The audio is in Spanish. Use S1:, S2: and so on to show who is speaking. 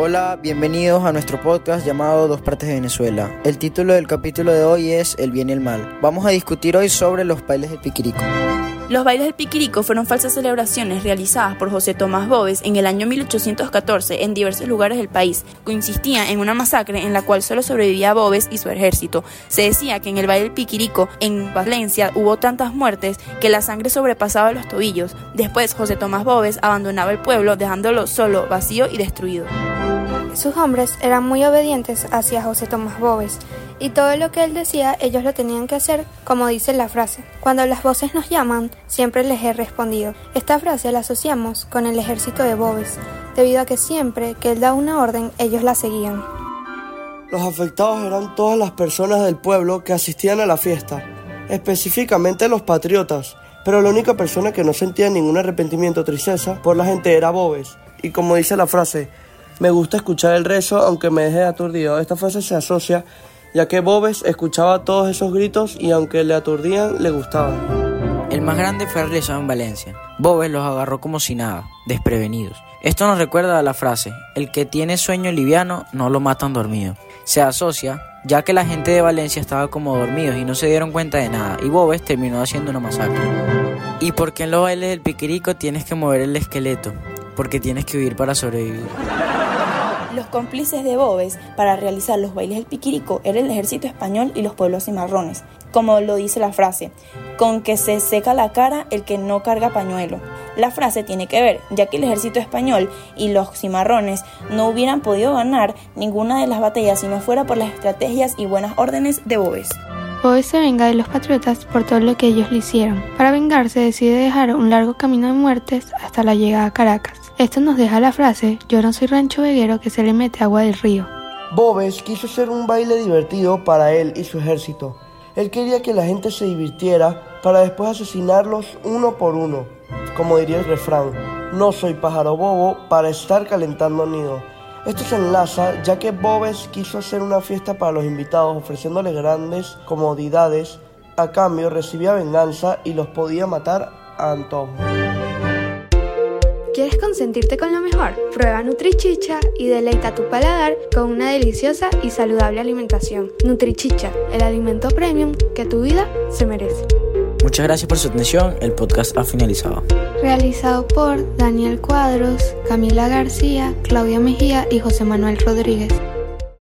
S1: Hola, bienvenidos a nuestro podcast llamado Dos Partes de Venezuela. El título del capítulo de hoy es El bien y el mal. Vamos a discutir hoy sobre los bailes del piquirico.
S2: Los bailes del Piquirico fueron falsas celebraciones realizadas por José Tomás Boves en el año 1814 en diversos lugares del país. Consistían en una masacre en la cual solo sobrevivía Boves y su ejército. Se decía que en el baile del Piquirico en Valencia hubo tantas muertes que la sangre sobrepasaba los tobillos. Después José Tomás Boves abandonaba el pueblo dejándolo solo, vacío y destruido.
S3: Sus hombres eran muy obedientes hacia José Tomás Boves y todo lo que él decía ellos lo tenían que hacer como dice la frase. Cuando las voces nos llaman, siempre les he respondido. Esta frase la asociamos con el ejército de Boves, debido a que siempre que él da una orden, ellos la seguían.
S4: Los afectados eran todas las personas del pueblo que asistían a la fiesta, específicamente los patriotas, pero la única persona que no sentía ningún arrepentimiento o tristeza por la gente era Boves. Y como dice la frase, me gusta escuchar el rezo aunque me deje aturdido. Esta frase se asocia ya que Bobes escuchaba todos esos gritos y aunque le aturdían, le gustaban.
S1: El más grande fue realizado en Valencia. Bobes los agarró como si nada, desprevenidos. Esto nos recuerda a la frase, el que tiene sueño liviano no lo matan dormido. Se asocia ya que la gente de Valencia estaba como dormidos y no se dieron cuenta de nada, y Bobes terminó haciendo una masacre. ¿Y porque en los bailes del piquirico tienes que mover el esqueleto? Porque tienes que huir para sobrevivir.
S2: Los cómplices de Boves para realizar los bailes del piquirico era el ejército español y los pueblos cimarrones, como lo dice la frase, con que se seca la cara el que no carga pañuelo. La frase tiene que ver, ya que el ejército español y los cimarrones no hubieran podido ganar ninguna de las batallas si no fuera por las estrategias y buenas órdenes de Boves.
S3: Boves se venga de los patriotas por todo lo que ellos le hicieron. Para vengarse decide dejar un largo camino de muertes hasta la llegada a Caracas. Esto nos deja la frase, yo no soy rancho veguero que se le mete agua del río.
S4: Boves quiso hacer un baile divertido para él y su ejército. Él quería que la gente se divirtiera para después asesinarlos uno por uno. Como diría el refrán, no soy pájaro bobo para estar calentando nido. Esto se enlaza ya que Boves quiso hacer una fiesta para los invitados ofreciéndoles grandes comodidades, a cambio recibía venganza y los podía matar a antojo.
S3: ¿Quieres consentirte con lo mejor? Prueba Nutrichicha y deleita tu paladar con una deliciosa y saludable alimentación. Nutrichicha, el alimento premium que tu vida se merece.
S1: Muchas gracias por su atención, el podcast ha finalizado.
S3: Realizado por Daniel Cuadros, Camila García, Claudia Mejía y José Manuel Rodríguez.